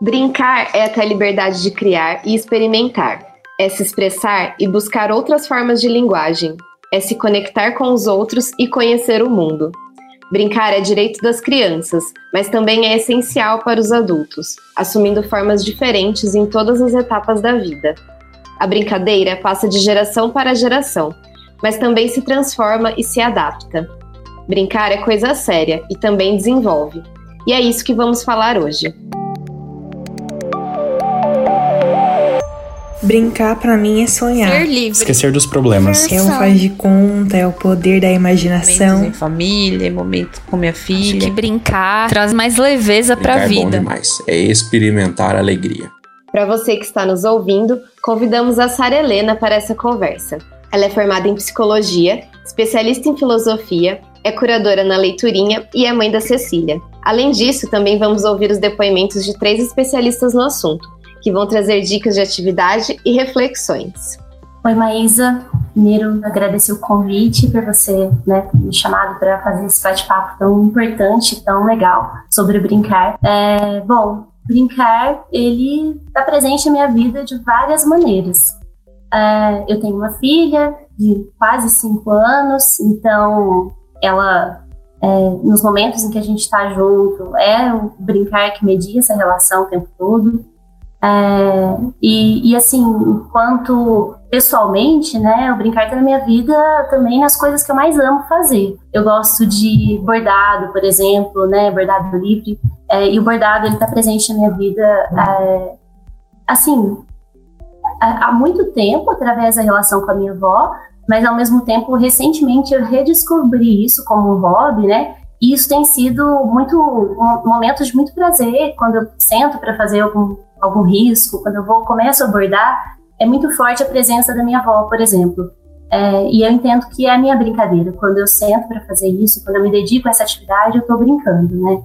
Brincar é ter a liberdade de criar e experimentar. É se expressar e buscar outras formas de linguagem. É se conectar com os outros e conhecer o mundo. Brincar é direito das crianças, mas também é essencial para os adultos, assumindo formas diferentes em todas as etapas da vida. A brincadeira passa de geração para geração, mas também se transforma e se adapta. Brincar é coisa séria e também desenvolve. E é isso que vamos falar hoje. Brincar para mim é sonhar. Ser livre. Esquecer dos problemas. É o faz de conta, é o poder da imaginação. Momentos em família, momento com minha filha. Acho que brincar traz mais leveza para a vida. É bom demais. É experimentar alegria. Para você que está nos ouvindo, convidamos a Sara Helena para essa conversa. Ela é formada em psicologia, especialista em filosofia, é curadora na Leiturinha e é mãe da Cecília. Além disso, também vamos ouvir os depoimentos de três especialistas no assunto, que vão trazer dicas de atividade e reflexões. Oi, Maísa. Primeiro, agradecer o convite por você né, me chamado para fazer esse bate-papo tão importante, tão legal sobre brincar. É, bom, brincar, ele está presente na minha vida de várias maneiras. É, eu tenho uma filha de quase cinco anos, então ela, é, nos momentos em que a gente está junto, é o brincar que media essa relação o tempo todo. É, e, e, assim, enquanto pessoalmente, né, o brincar está na minha vida também nas coisas que eu mais amo fazer. Eu gosto de bordado, por exemplo, né, bordado livre, é, e o bordado ele está presente na minha vida, é, assim, há muito tempo através da relação com a minha avó, mas ao mesmo tempo recentemente eu redescobri isso como um hobby, né? E isso tem sido muito um, momentos de muito prazer quando eu sento para fazer algum algum risco, quando eu vou começo a bordar, é muito forte a presença da minha avó, por exemplo. É, e eu entendo que é a minha brincadeira. Quando eu sento para fazer isso, quando eu me dedico a essa atividade, eu estou brincando, né?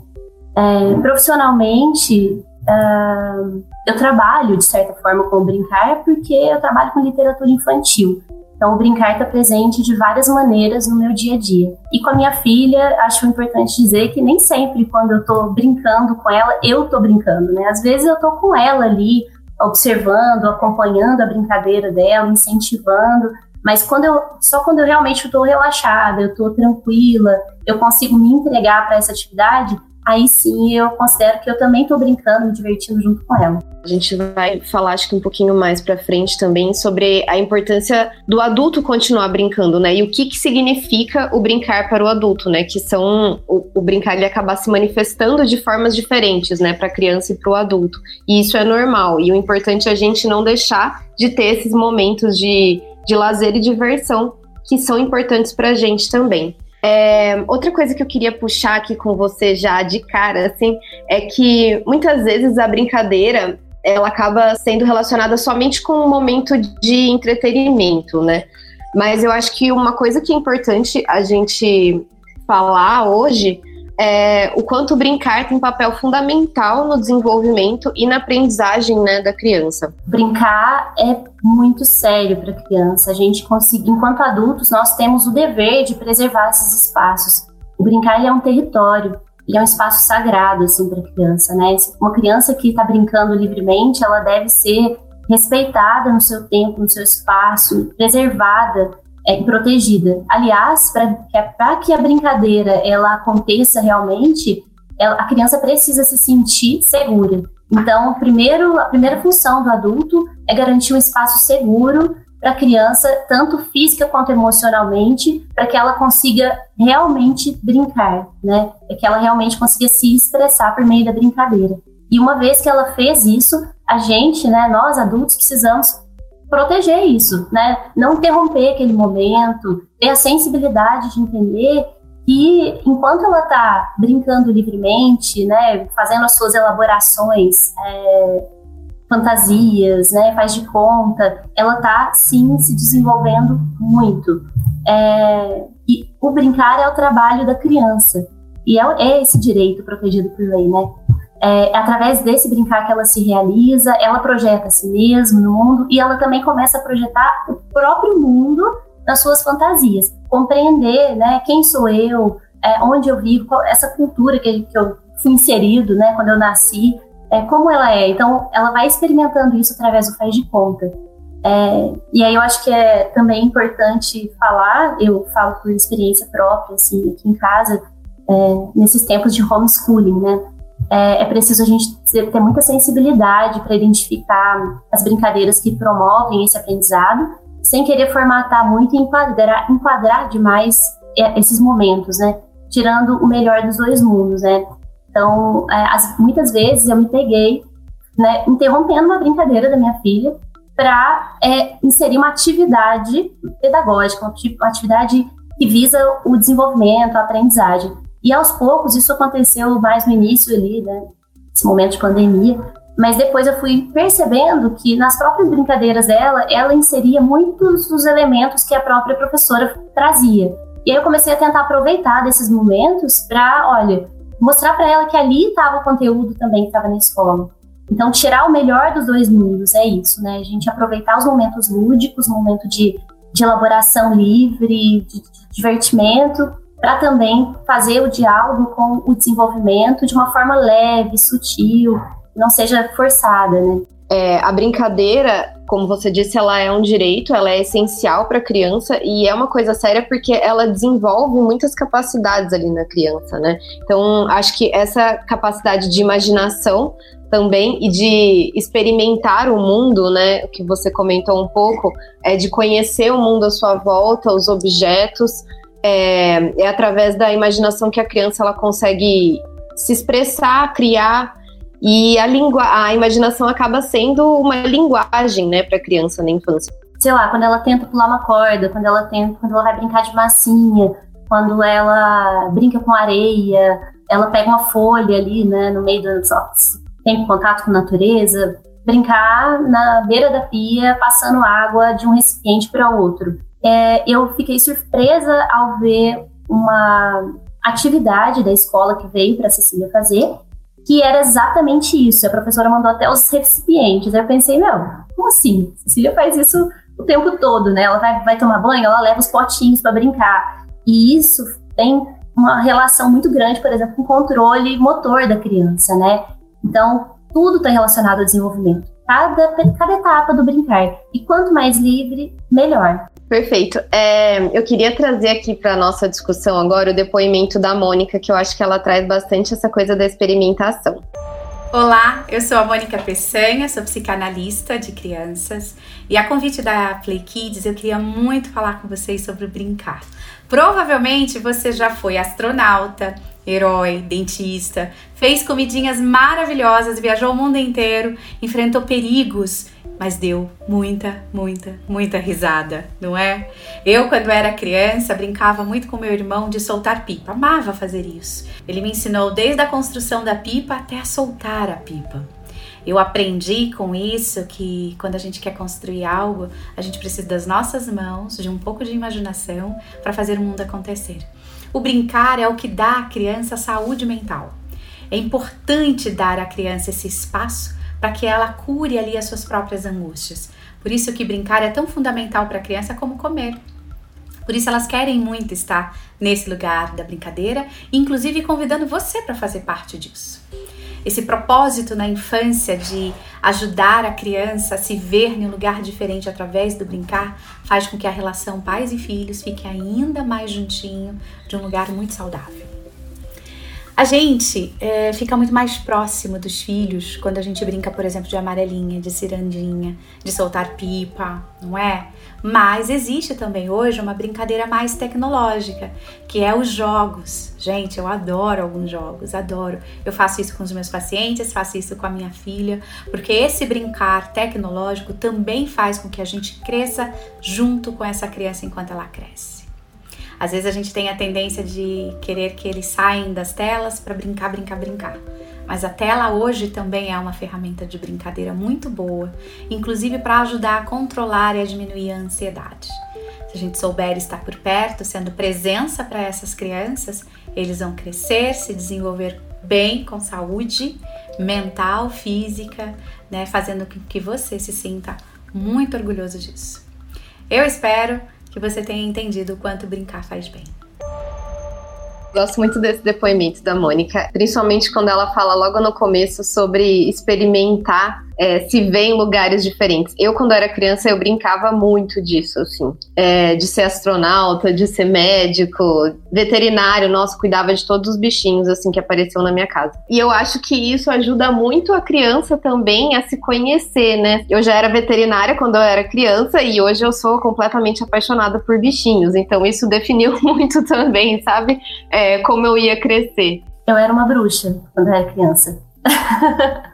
É, profissionalmente, uh, eu trabalho de certa forma com brincar porque eu trabalho com literatura infantil. Então, o brincar está presente de várias maneiras no meu dia a dia. E com a minha filha, acho importante dizer que nem sempre, quando eu estou brincando com ela, eu estou brincando, né? Às vezes eu estou com ela ali, observando, acompanhando a brincadeira dela, incentivando. Mas quando eu, só quando eu realmente estou relaxada, eu estou tranquila, eu consigo me entregar para essa atividade, aí sim eu considero que eu também estou brincando, me divertindo junto com ela. A gente vai falar, acho que um pouquinho mais para frente também sobre a importância do adulto continuar brincando, né? E o que, que significa o brincar para o adulto, né? Que são o, o brincar ele acaba se manifestando de formas diferentes, né? Para a criança e para o adulto. E isso é normal. E o importante é a gente não deixar de ter esses momentos de, de lazer e diversão que são importantes para a gente também. É, outra coisa que eu queria puxar aqui com você já de cara, assim, é que muitas vezes a brincadeira ela acaba sendo relacionada somente com um momento de entretenimento, né? Mas eu acho que uma coisa que é importante a gente falar hoje é, o quanto brincar tem papel fundamental no desenvolvimento e na aprendizagem né, da criança. Brincar é muito sério para a criança. A gente consegue, enquanto adultos, nós temos o dever de preservar esses espaços. O brincar é um território e é um espaço sagrado assim para a criança, né? Uma criança que está brincando livremente, ela deve ser respeitada no seu tempo, no seu espaço, preservada é, protegida. Aliás, para que a brincadeira ela aconteça realmente, ela, a criança precisa se sentir segura. Então, primeiro, a primeira função do adulto é garantir um espaço seguro para a criança, tanto física quanto emocionalmente, para que ela consiga realmente brincar, né? Para que ela realmente consiga se expressar por meio da brincadeira. E uma vez que ela fez isso, a gente, né, nós adultos, precisamos proteger isso, né? Não interromper aquele momento, ter a sensibilidade de entender que enquanto ela está brincando livremente, né, fazendo as suas elaborações, é, fantasias, né, faz de conta, ela está sim se desenvolvendo muito. É, e o brincar é o trabalho da criança e é, é esse direito protegido por lei, né? É, através desse brincar que ela se realiza, ela projeta a si mesma no mundo e ela também começa a projetar o próprio mundo nas suas fantasias, compreender, né, quem sou eu, é, onde eu vivo, qual, essa cultura que, que, eu fui inserido, né, quando eu nasci, é, como ela é. Então, ela vai experimentando isso através do faz de conta. É, e aí eu acho que é também importante falar, eu falo por experiência própria, assim, aqui em casa, é, nesses tempos de homeschooling, né? É, é preciso a gente ter, muita sensibilidade para identificar as brincadeiras que promovem esse aprendizado, sem querer formatar muito e enquadrar, enquadrar demais é, esses momentos, né? Tirando o melhor dos dois mundos, né? Então, é, as, muitas vezes eu me peguei né, interrompendo uma brincadeira da minha filha para é, inserir uma atividade pedagógica, uma atividade que visa o desenvolvimento, a aprendizagem. E aos poucos, isso aconteceu mais no início ali, né, nesse momento de pandemia, mas depois eu fui percebendo que nas próprias brincadeiras dela, ela inseria muitos dos elementos que a própria professora trazia. E aí eu comecei a tentar aproveitar desses momentos para, olha, mostrar para ela que ali estava o conteúdo também que estava na escola. Então, tirar o melhor dos dois mundos é isso, né? A gente aproveitar os momentos lúdicos, momento de, de elaboração livre, de, de divertimento, para também fazer o diálogo com o desenvolvimento de uma forma leve, sutil, não seja forçada, né? É, a brincadeira, como você disse, ela é um direito, ela é essencial para a criança e é uma coisa séria porque ela desenvolve muitas capacidades ali na criança, né? Então, acho que essa capacidade de imaginação também e de experimentar o mundo, né? O que você comentou um pouco, é de conhecer o mundo à sua volta, os objetos. É, é através da imaginação que a criança ela consegue se expressar, criar e a, língua, a imaginação acaba sendo uma linguagem, né, para a criança na infância. Sei lá, quando ela tenta pular uma corda, quando ela tenta, quando ela vai brincar de massinha, quando ela brinca com areia, ela pega uma folha ali, né, no meio do tem contato com a natureza, brincar na beira da pia, passando água de um recipiente para outro. É, eu fiquei surpresa ao ver uma atividade da escola que veio para a Cecília fazer, que era exatamente isso. A professora mandou até os recipientes. Aí eu pensei, não, como assim? Cecília faz isso o tempo todo, né? Ela vai, vai tomar banho, ela leva os potinhos para brincar. E isso tem uma relação muito grande, por exemplo, com o controle motor da criança, né? Então, tudo está relacionado ao desenvolvimento. Cada, cada etapa do brincar. E quanto mais livre, melhor. Perfeito. É, eu queria trazer aqui para nossa discussão agora o depoimento da Mônica, que eu acho que ela traz bastante essa coisa da experimentação. Olá, eu sou a Mônica Peçanha, sou psicanalista de crianças e a convite da Play Kids eu queria muito falar com vocês sobre brincar. Provavelmente você já foi astronauta, herói, dentista, fez comidinhas maravilhosas, viajou o mundo inteiro, enfrentou perigos mas deu muita, muita, muita risada, não é? Eu, quando era criança, brincava muito com meu irmão de soltar pipa, amava fazer isso. Ele me ensinou desde a construção da pipa até a soltar a pipa. Eu aprendi com isso que quando a gente quer construir algo, a gente precisa das nossas mãos, de um pouco de imaginação para fazer o mundo acontecer. O brincar é o que dá à criança saúde mental. É importante dar à criança esse espaço para que ela cure ali as suas próprias angústias. Por isso que brincar é tão fundamental para a criança como comer. Por isso elas querem muito estar nesse lugar da brincadeira, inclusive convidando você para fazer parte disso. Esse propósito na infância de ajudar a criança a se ver em um lugar diferente através do brincar faz com que a relação pais e filhos fique ainda mais juntinho de um lugar muito saudável. A gente é, fica muito mais próximo dos filhos quando a gente brinca, por exemplo, de amarelinha, de cirandinha, de soltar pipa, não é? Mas existe também hoje uma brincadeira mais tecnológica, que é os jogos. Gente, eu adoro alguns jogos, adoro. Eu faço isso com os meus pacientes, faço isso com a minha filha, porque esse brincar tecnológico também faz com que a gente cresça junto com essa criança enquanto ela cresce. Às vezes a gente tem a tendência de querer que eles saiam das telas para brincar, brincar, brincar. Mas a tela hoje também é uma ferramenta de brincadeira muito boa, inclusive para ajudar a controlar e a diminuir a ansiedade. Se a gente souber estar por perto, sendo presença para essas crianças, eles vão crescer, se desenvolver bem, com saúde mental, física, né, fazendo com que você se sinta muito orgulhoso disso. Eu espero que você tenha entendido o quanto brincar faz bem. Gosto muito desse depoimento da Mônica, principalmente quando ela fala logo no começo sobre experimentar é, se vê em lugares diferentes. Eu, quando era criança, eu brincava muito disso, assim, é, de ser astronauta, de ser médico, veterinário, nossa, cuidava de todos os bichinhos, assim, que apareciam na minha casa. E eu acho que isso ajuda muito a criança também a se conhecer, né? Eu já era veterinária quando eu era criança e hoje eu sou completamente apaixonada por bichinhos, então isso definiu muito também, sabe? É, como eu ia crescer. Eu era uma bruxa quando eu era criança.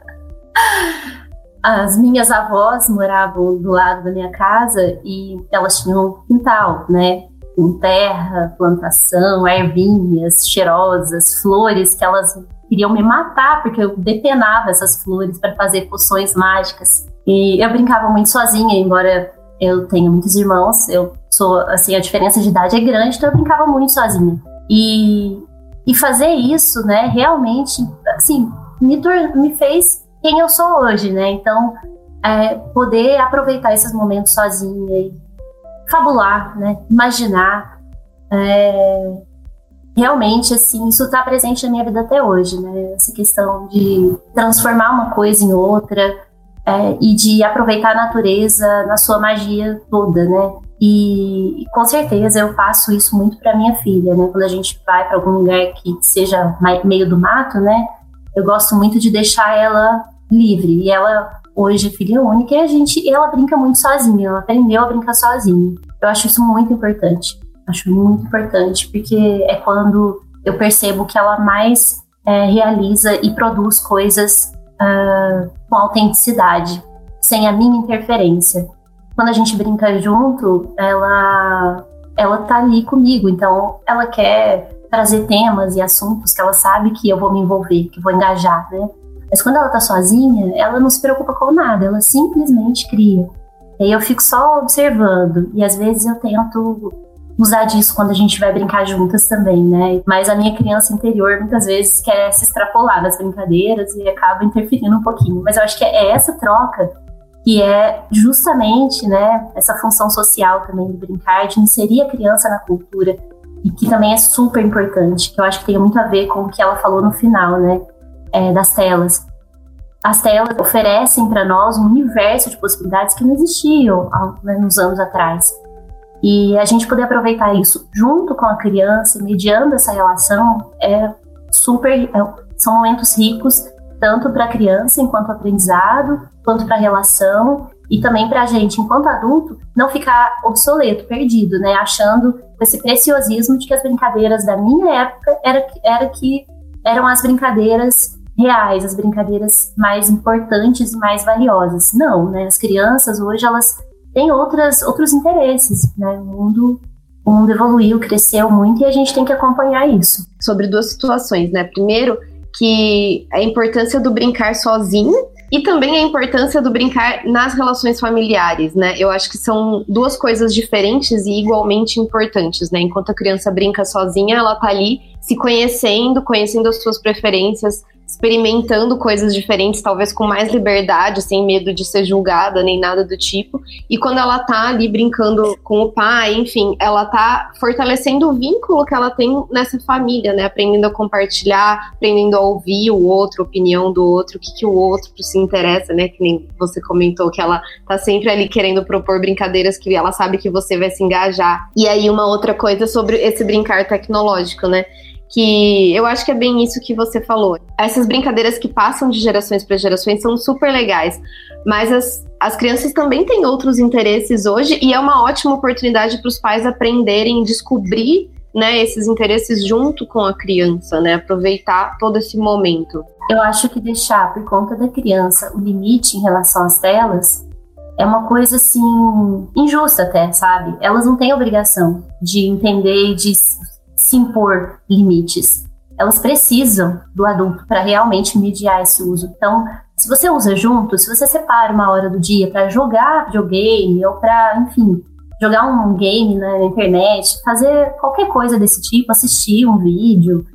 as minhas avós moravam do lado da minha casa e elas tinham um quintal, né? Com terra, plantação, ervinhas cheirosas, flores que elas queriam me matar porque eu depenava essas flores para fazer poções mágicas. E eu brincava muito sozinha, embora eu tenha muitos irmãos, eu sou assim, a diferença de idade é grande, então eu brincava muito sozinha. E, e fazer isso, né, realmente, assim, me, me fez quem eu sou hoje, né? Então, é, poder aproveitar esses momentos sozinha e fabular, né? Imaginar. É, realmente, assim, isso está presente na minha vida até hoje, né? Essa questão de transformar uma coisa em outra é, e de aproveitar a natureza na sua magia toda, né? E, com certeza eu faço isso muito para minha filha, né? Quando a gente vai para algum lugar que seja meio do mato, né? eu gosto muito de deixar ela livre. E ela hoje é filha única e a gente, ela brinca muito sozinha, ela aprendeu a brincar sozinha. Eu acho isso muito importante. Acho muito importante, porque é quando eu percebo que ela mais é, realiza e produz coisas uh, com autenticidade, sem a minha interferência. Quando a gente brinca junto, ela ela tá ali comigo, então ela quer trazer temas e assuntos que ela sabe que eu vou me envolver, que vou engajar, né? Mas quando ela tá sozinha, ela não se preocupa com nada, ela simplesmente cria. E aí eu fico só observando, e às vezes eu tento usar disso quando a gente vai brincar juntas também, né? Mas a minha criança interior muitas vezes quer se extrapolar nas brincadeiras e acaba interferindo um pouquinho. Mas eu acho que é essa troca que é justamente, né, essa função social também do brincar, de inserir a criança na cultura, e que também é super importante, que eu acho que tem muito a ver com o que ela falou no final, né, é, das telas. As telas oferecem para nós um universo de possibilidades que não existiam há né, uns anos atrás. E a gente poder aproveitar isso junto com a criança, mediando essa relação, é super. É, são momentos ricos, tanto para a criança enquanto aprendizado, quanto para a relação, e também para a gente, enquanto adulto, não ficar obsoleto, perdido, né? Achando esse preciosismo de que as brincadeiras da minha época era, era que eram as brincadeiras reais, as brincadeiras mais importantes e mais valiosas. Não, né? As crianças hoje elas têm outras, outros interesses, né? O mundo, o mundo evoluiu, cresceu muito e a gente tem que acompanhar isso. Sobre duas situações, né? Primeiro, que a importância do brincar sozinho e também a importância do brincar nas relações familiares, né? Eu acho que são duas coisas diferentes e igualmente importantes, né? Enquanto a criança brinca sozinha, ela tá ali se conhecendo, conhecendo as suas preferências, experimentando coisas diferentes, talvez com mais liberdade, sem medo de ser julgada nem nada do tipo. E quando ela tá ali brincando com o pai, enfim, ela tá fortalecendo o vínculo que ela tem nessa família, né? Aprendendo a compartilhar, aprendendo a ouvir o outro, a opinião do outro, o que, que o outro se interessa, né? Que nem você comentou que ela tá sempre ali querendo propor brincadeiras que ela sabe que você vai se engajar. E aí, uma outra coisa sobre esse brincar tecnológico, né? Que eu acho que é bem isso que você falou. Essas brincadeiras que passam de gerações para gerações são super legais, mas as, as crianças também têm outros interesses hoje e é uma ótima oportunidade para os pais aprenderem, descobrir né, esses interesses junto com a criança, né, aproveitar todo esse momento. Eu acho que deixar por conta da criança o limite em relação às telas é uma coisa assim injusta até, sabe? Elas não têm obrigação de entender e de se impor limites. Elas precisam do adulto para realmente mediar esse uso. Então, se você usa junto, se você separa uma hora do dia para jogar videogame ou para, enfim, jogar um game na internet, fazer qualquer coisa desse tipo, assistir um vídeo,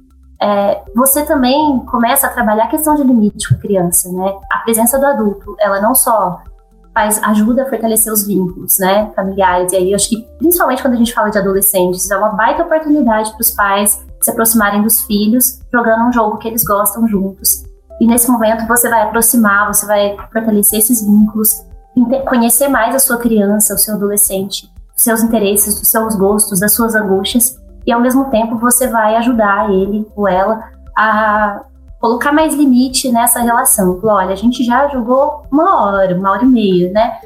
é, você também começa a trabalhar a questão de limite com a criança, né? A presença do adulto, ela não só faz ajuda a fortalecer os vínculos, né, familiares. E aí eu acho que principalmente quando a gente fala de adolescentes, é uma baita oportunidade para os pais se aproximarem dos filhos jogando um jogo que eles gostam juntos. E nesse momento você vai aproximar, você vai fortalecer esses vínculos, conhecer mais a sua criança, o seu adolescente, os seus interesses, os seus gostos, as suas angústias, e ao mesmo tempo você vai ajudar ele ou ela a colocar mais limite nessa relação. Olha, a gente já jogou uma hora, uma hora e meia, né?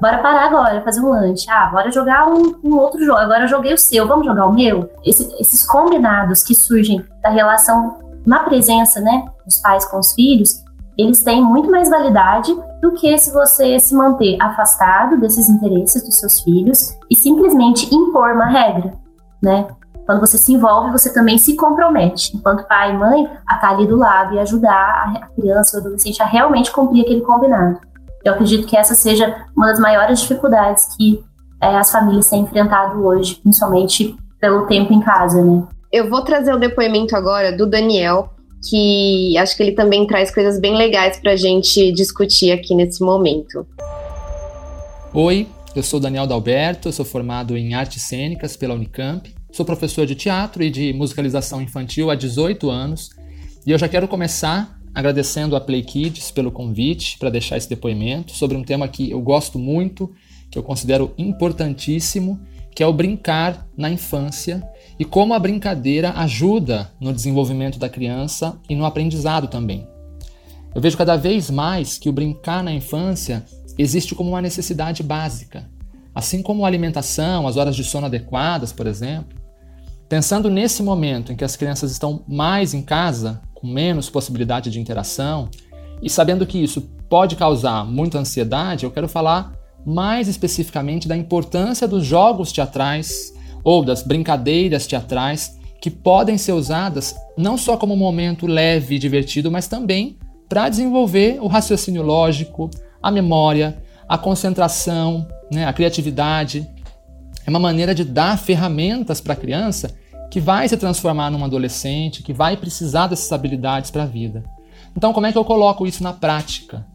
Bora parar agora, fazer um lanche. Ah, bora jogar um, um outro jogo. Agora eu joguei o seu, vamos jogar o meu? Esse, esses combinados que surgem da relação na presença, né, dos pais com os filhos, eles têm muito mais validade do que se você se manter afastado desses interesses dos seus filhos e simplesmente impor uma regra, né? Quando você se envolve, você também se compromete, enquanto pai e mãe, a estar ali do lado e ajudar a criança ou adolescente a realmente cumprir aquele combinado. Eu acredito que essa seja uma das maiores dificuldades que é, as famílias têm enfrentado hoje, principalmente pelo tempo em casa, né? Eu vou trazer o depoimento agora do Daniel, que acho que ele também traz coisas bem legais para a gente discutir aqui nesse momento. Oi, eu sou Daniel Dalberto, sou formado em artes cênicas pela Unicamp, sou professor de teatro e de musicalização infantil há 18 anos e eu já quero começar agradecendo a Play Kids pelo convite para deixar esse depoimento sobre um tema que eu gosto muito, que eu considero importantíssimo, que é o brincar na infância e como a brincadeira ajuda no desenvolvimento da criança e no aprendizado também. Eu vejo cada vez mais que o brincar na infância existe como uma necessidade básica, assim como a alimentação, as horas de sono adequadas, por exemplo. Pensando nesse momento em que as crianças estão mais em casa, com menos possibilidade de interação, e sabendo que isso pode causar muita ansiedade, eu quero falar mais especificamente da importância dos jogos teatrais ou das brincadeiras teatrais que podem ser usadas não só como um momento leve e divertido, mas também para desenvolver o raciocínio lógico, a memória, a concentração, né, a criatividade. É uma maneira de dar ferramentas para a criança que vai se transformar num adolescente, que vai precisar dessas habilidades para a vida. Então, como é que eu coloco isso na prática?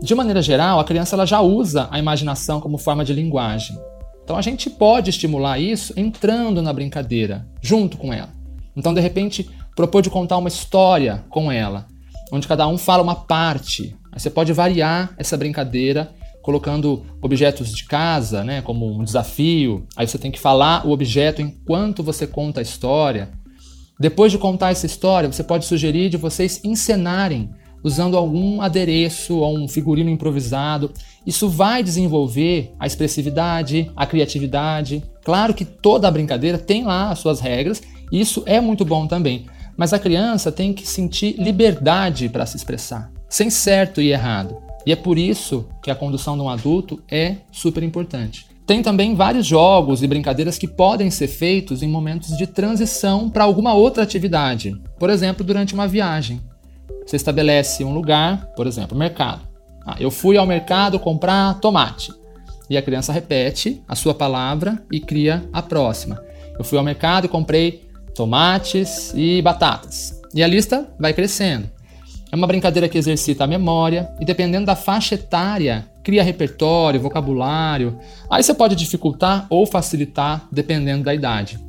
De maneira geral, a criança ela já usa a imaginação como forma de linguagem. Então a gente pode estimular isso entrando na brincadeira, junto com ela. Então, de repente, propor de contar uma história com ela, onde cada um fala uma parte. Aí você pode variar essa brincadeira colocando objetos de casa, né, como um desafio. Aí você tem que falar o objeto enquanto você conta a história. Depois de contar essa história, você pode sugerir de vocês encenarem usando algum adereço ou um figurino improvisado. Isso vai desenvolver a expressividade, a criatividade. Claro que toda a brincadeira tem lá as suas regras, e isso é muito bom também. Mas a criança tem que sentir liberdade para se expressar, sem certo e errado. E é por isso que a condução de um adulto é super importante. Tem também vários jogos e brincadeiras que podem ser feitos em momentos de transição para alguma outra atividade. Por exemplo, durante uma viagem. Você estabelece um lugar, por exemplo, mercado. Ah, eu fui ao mercado comprar tomate. E a criança repete a sua palavra e cria a próxima. Eu fui ao mercado e comprei tomates e batatas. E a lista vai crescendo. É uma brincadeira que exercita a memória e, dependendo da faixa etária, cria repertório, vocabulário. Aí você pode dificultar ou facilitar, dependendo da idade.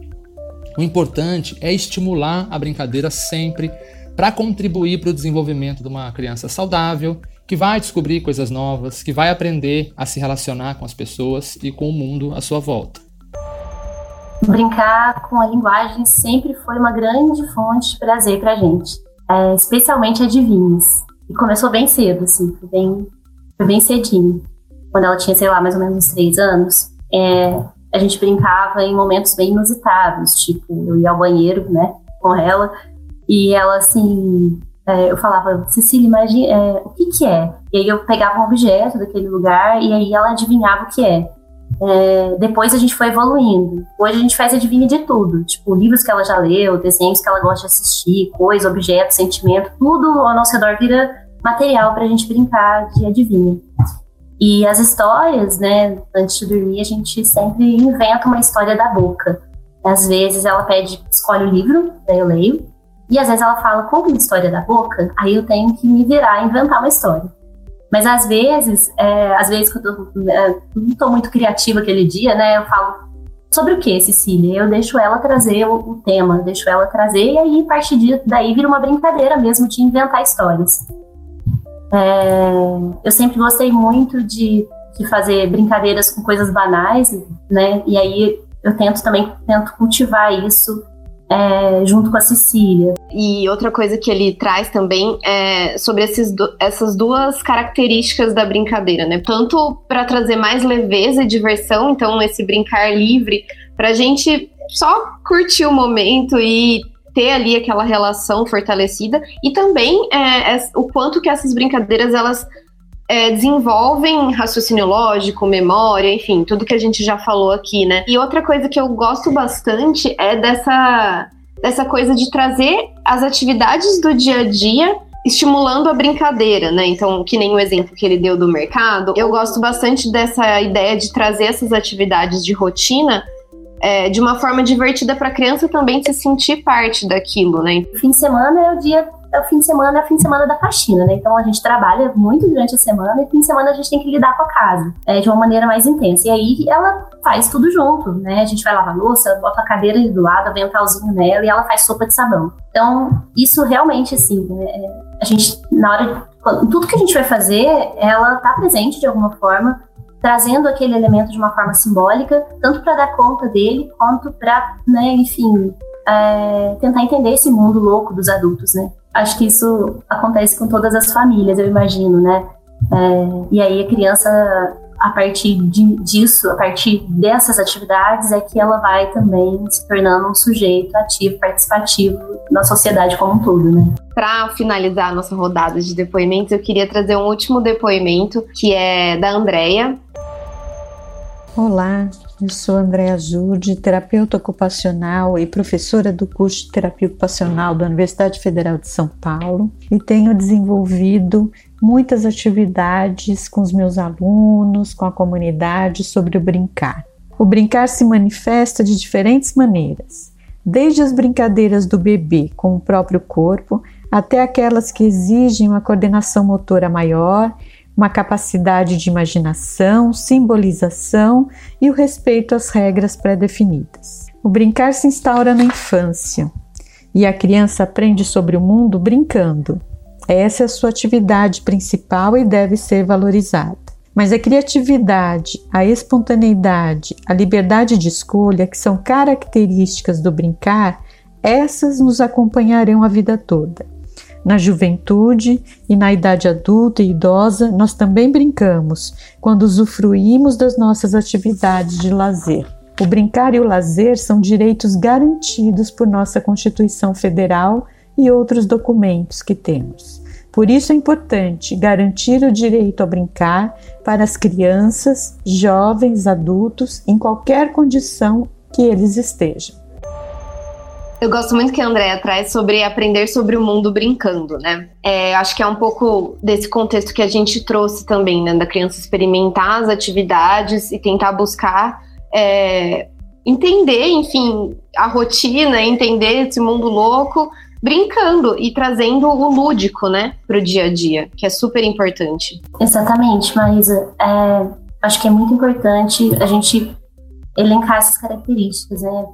O importante é estimular a brincadeira sempre para contribuir para o desenvolvimento de uma criança saudável, que vai descobrir coisas novas, que vai aprender a se relacionar com as pessoas e com o mundo à sua volta. Brincar com a linguagem sempre foi uma grande fonte de prazer para a gente é, especialmente adivinhos. E começou bem cedo, assim, foi bem, foi bem cedinho. Quando ela tinha, sei lá, mais ou menos uns três anos, é, a gente brincava em momentos bem inusitados, tipo, eu ia ao banheiro, né, com ela, e ela, assim, é, eu falava, Cecília, imagine, é, o que que é? E aí eu pegava um objeto daquele lugar e aí ela adivinhava o que é. É, depois a gente foi evoluindo. Hoje a gente faz adivinha de tudo, tipo livros que ela já leu, desenhos que ela gosta de assistir, coisa, objeto, sentimento, tudo ao nosso redor vira material para a gente brincar de adivinha. E as histórias, né, antes de dormir, a gente sempre inventa uma história da boca. Às vezes ela pede, escolhe o livro, daí eu leio, e às vezes ela fala, conta uma história da boca, aí eu tenho que me virar e inventar uma história. Mas às vezes, é, às vezes que eu é, não estou muito criativa aquele dia, né? Eu falo sobre o que, Cecília? Eu deixo ela trazer o, o tema, deixo ela trazer, e aí, a partir daí, vira uma brincadeira mesmo de inventar histórias. É, eu sempre gostei muito de, de fazer brincadeiras com coisas banais, né? E aí eu tento também tento cultivar isso é, junto com a Cecília. E outra coisa que ele traz também é sobre esses, essas duas características da brincadeira, né? Tanto para trazer mais leveza e diversão, então esse brincar livre, para a gente só curtir o momento e ter ali aquela relação fortalecida, e também é, o quanto que essas brincadeiras elas é, desenvolvem raciocínio lógico, memória, enfim, tudo que a gente já falou aqui, né? E outra coisa que eu gosto bastante é dessa, dessa coisa de trazer as atividades do dia a dia estimulando a brincadeira, né? Então, que nem o exemplo que ele deu do mercado, eu gosto bastante dessa ideia de trazer essas atividades de rotina é, de uma forma divertida para a criança também se sentir parte daquilo, né? Fim de semana é o dia é o fim de semana, é o fim de semana da faxina, né? Então a gente trabalha muito durante a semana e fim de semana a gente tem que lidar com a casa é, de uma maneira mais intensa. E aí ela faz tudo junto, né? A gente vai lavar louça, bota a cadeira ali do lado, aventalzinho nela e ela faz sopa de sabão. Então, isso realmente, assim, né? a gente, na hora tudo que a gente vai fazer, ela tá presente de alguma forma, trazendo aquele elemento de uma forma simbólica, tanto para dar conta dele, quanto para, né, enfim, é, tentar entender esse mundo louco dos adultos, né? acho que isso acontece com todas as famílias, eu imagino, né? É, e aí a criança, a partir de, disso, a partir dessas atividades, é que ela vai também se tornando um sujeito ativo, participativo na sociedade como um todo, né? Para finalizar a nossa rodada de depoimentos, eu queria trazer um último depoimento, que é da Andrea. Olá, eu sou Andréa Jude, terapeuta ocupacional e professora do curso de terapia ocupacional da Universidade Federal de São Paulo e tenho desenvolvido muitas atividades com os meus alunos, com a comunidade sobre o brincar. O brincar se manifesta de diferentes maneiras, desde as brincadeiras do bebê com o próprio corpo até aquelas que exigem uma coordenação motora maior uma capacidade de imaginação, simbolização e o respeito às regras pré-definidas. O brincar se instaura na infância e a criança aprende sobre o mundo brincando. Essa é a sua atividade principal e deve ser valorizada. Mas a criatividade, a espontaneidade, a liberdade de escolha, que são características do brincar, essas nos acompanharão a vida toda. Na juventude e na idade adulta e idosa, nós também brincamos quando usufruímos das nossas atividades de lazer. O brincar e o lazer são direitos garantidos por nossa Constituição Federal e outros documentos que temos. Por isso é importante garantir o direito a brincar para as crianças, jovens, adultos, em qualquer condição que eles estejam. Eu gosto muito que a Andrea traz sobre aprender sobre o mundo brincando, né? É, acho que é um pouco desse contexto que a gente trouxe também, né? Da criança experimentar as atividades e tentar buscar é, entender, enfim, a rotina, entender esse mundo louco, brincando e trazendo o lúdico, né, para o dia a dia, que é super importante. Exatamente, Marisa. É, acho que é muito importante a gente elencar essas características, né?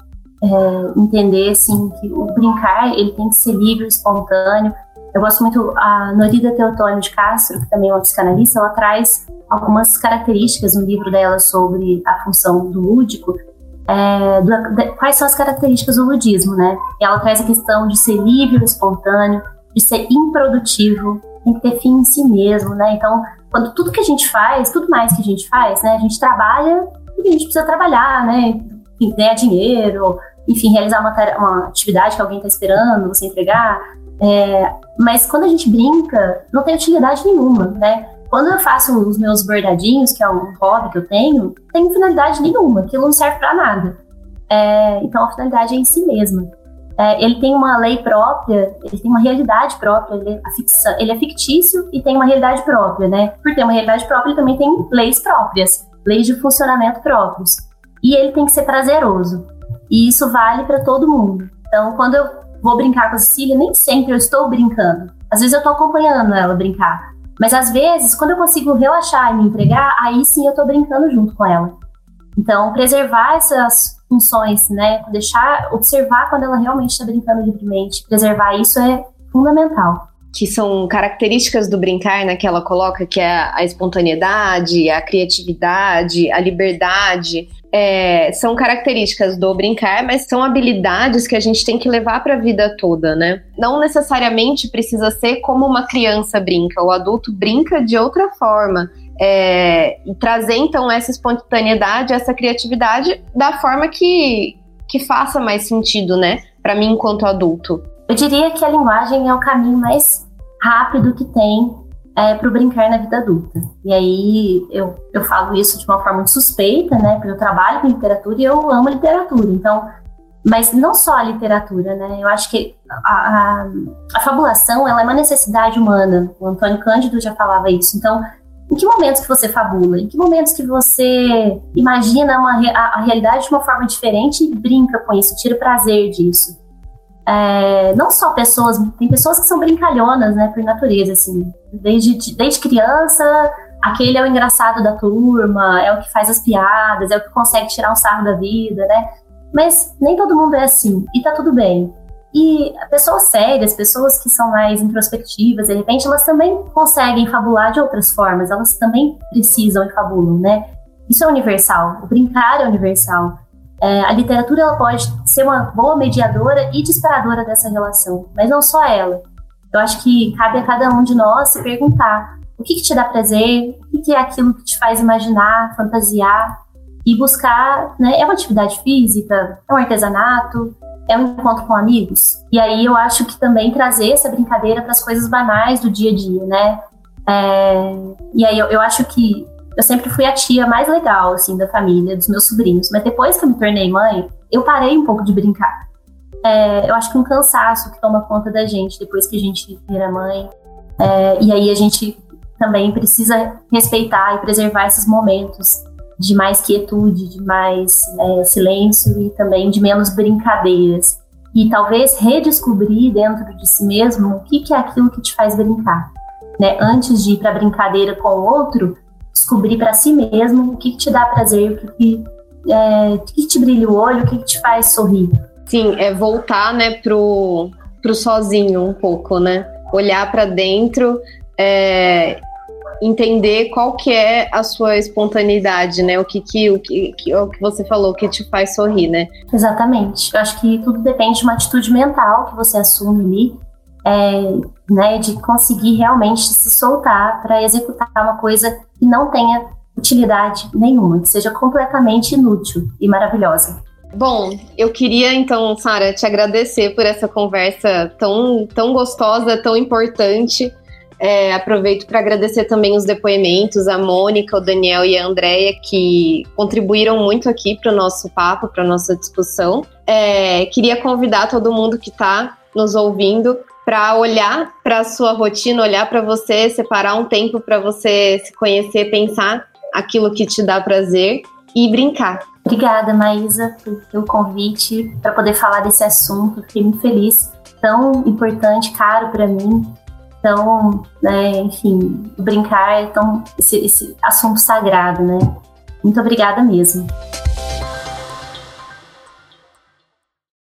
É, entender assim que o brincar ele tem que ser livre, espontâneo. Eu gosto muito a Norida Teotônio de Castro, que também é uma psicanalista, ela traz algumas características no livro dela sobre a função do lúdico. É, do, de, quais são as características do ludismo, né? E ela traz a questão de ser livre, espontâneo, de ser improdutivo, tem que ter fim em si mesmo, né? Então, quando tudo que a gente faz, tudo mais que a gente faz, né? A gente trabalha porque a gente precisa trabalhar, né? Ganhar dinheiro, enfim, realizar uma, uma atividade que alguém está esperando você entregar. É, mas quando a gente brinca, não tem utilidade nenhuma, né? Quando eu faço os meus bordadinhos, que é um hobby que eu tenho, não tem finalidade nenhuma, aquilo não serve para nada. É, então a finalidade é em si mesma. É, ele tem uma lei própria, ele tem uma realidade própria, ele é, ficção, ele é fictício e tem uma realidade própria, né? Por ter uma realidade própria, ele também tem leis próprias, leis de funcionamento próprios. E ele tem que ser prazeroso. E isso vale para todo mundo. Então, quando eu vou brincar com a Cecília, nem sempre eu estou brincando. Às vezes eu estou acompanhando ela brincar. Mas às vezes, quando eu consigo relaxar e me entregar, aí sim eu tô brincando junto com ela. Então, preservar essas funções, né? Deixar, observar quando ela realmente está brincando livremente. Preservar isso é fundamental. Que são características do brincar, né? Que ela coloca, que é a espontaneidade, a criatividade, a liberdade. É, são características do brincar, mas são habilidades que a gente tem que levar para a vida toda, né? Não necessariamente precisa ser como uma criança brinca, o adulto brinca de outra forma. É, e trazer então essa espontaneidade, essa criatividade da forma que, que faça mais sentido, né, para mim enquanto adulto. Eu diria que a linguagem é o caminho mais rápido que tem é, para o brincar na vida adulta. E aí eu, eu falo isso de uma forma suspeita, né, porque eu trabalho com literatura e eu amo literatura. Então, mas não só a literatura, né? Eu acho que a, a, a fabulação ela é uma necessidade humana. O Antônio Cândido já falava isso. Então, em que momentos que você fabula? Em que momentos que você imagina uma, a, a realidade de uma forma diferente e brinca com isso, tira prazer disso? É, não só pessoas, tem pessoas que são brincalhonas, né, por natureza, assim. Desde, desde criança, aquele é o engraçado da turma, é o que faz as piadas, é o que consegue tirar um sarro da vida, né? Mas nem todo mundo é assim, e tá tudo bem. E pessoas sérias, pessoas que são mais introspectivas, de repente, elas também conseguem fabular de outras formas, elas também precisam e fabulam, né? Isso é universal, o brincar é universal. É, a literatura ela pode ser uma boa mediadora e disparadora dessa relação, mas não só ela. Eu acho que cabe a cada um de nós se perguntar o que, que te dá prazer, o que, é aquilo que te faz imaginar, fantasiar e buscar, né? É uma atividade física, é um artesanato, é um encontro com amigos. E aí eu acho que também trazer essa brincadeira para as coisas banais do dia a dia, né? É, e aí eu, eu acho que eu sempre fui a tia mais legal, assim, da família, dos meus sobrinhos. Mas depois que eu me tornei mãe, eu parei um pouco de brincar. É, eu acho que um cansaço que toma conta da gente depois que a gente vira mãe. É, e aí a gente também precisa respeitar e preservar esses momentos de mais quietude, de mais é, silêncio e também de menos brincadeiras. E talvez redescobrir dentro de si mesmo o que, que é aquilo que te faz brincar. Né? Antes de ir para brincadeira com o outro, descobrir para si mesmo o que, que, te dá prazer, o que, que, é, o que, te brilha o olho, o que, que te faz sorrir. Sim, é voltar né, pro, pro sozinho um pouco, né? Olhar para dentro é, entender qual que é a sua espontaneidade, né? O que que o que, que, o que você falou que te faz sorrir, né? Exatamente. Eu acho que tudo depende de uma atitude mental que você assume ali, é, né? De conseguir realmente se soltar para executar uma coisa que não tenha utilidade nenhuma, que seja completamente inútil e maravilhosa. Bom, eu queria então, Sara, te agradecer por essa conversa tão, tão gostosa, tão importante. É, aproveito para agradecer também os depoimentos, a Mônica, o Daniel e a Andrea, que contribuíram muito aqui para o nosso papo, para a nossa discussão. É, queria convidar todo mundo que está nos ouvindo para olhar para a sua rotina, olhar para você, separar um tempo para você se conhecer, pensar aquilo que te dá prazer e brincar. Obrigada, Maísa, pelo convite para poder falar desse assunto. Fiquei muito feliz. Tão importante, caro para mim. Então, né, enfim, brincar é tão, esse, esse assunto sagrado, né? Muito obrigada mesmo.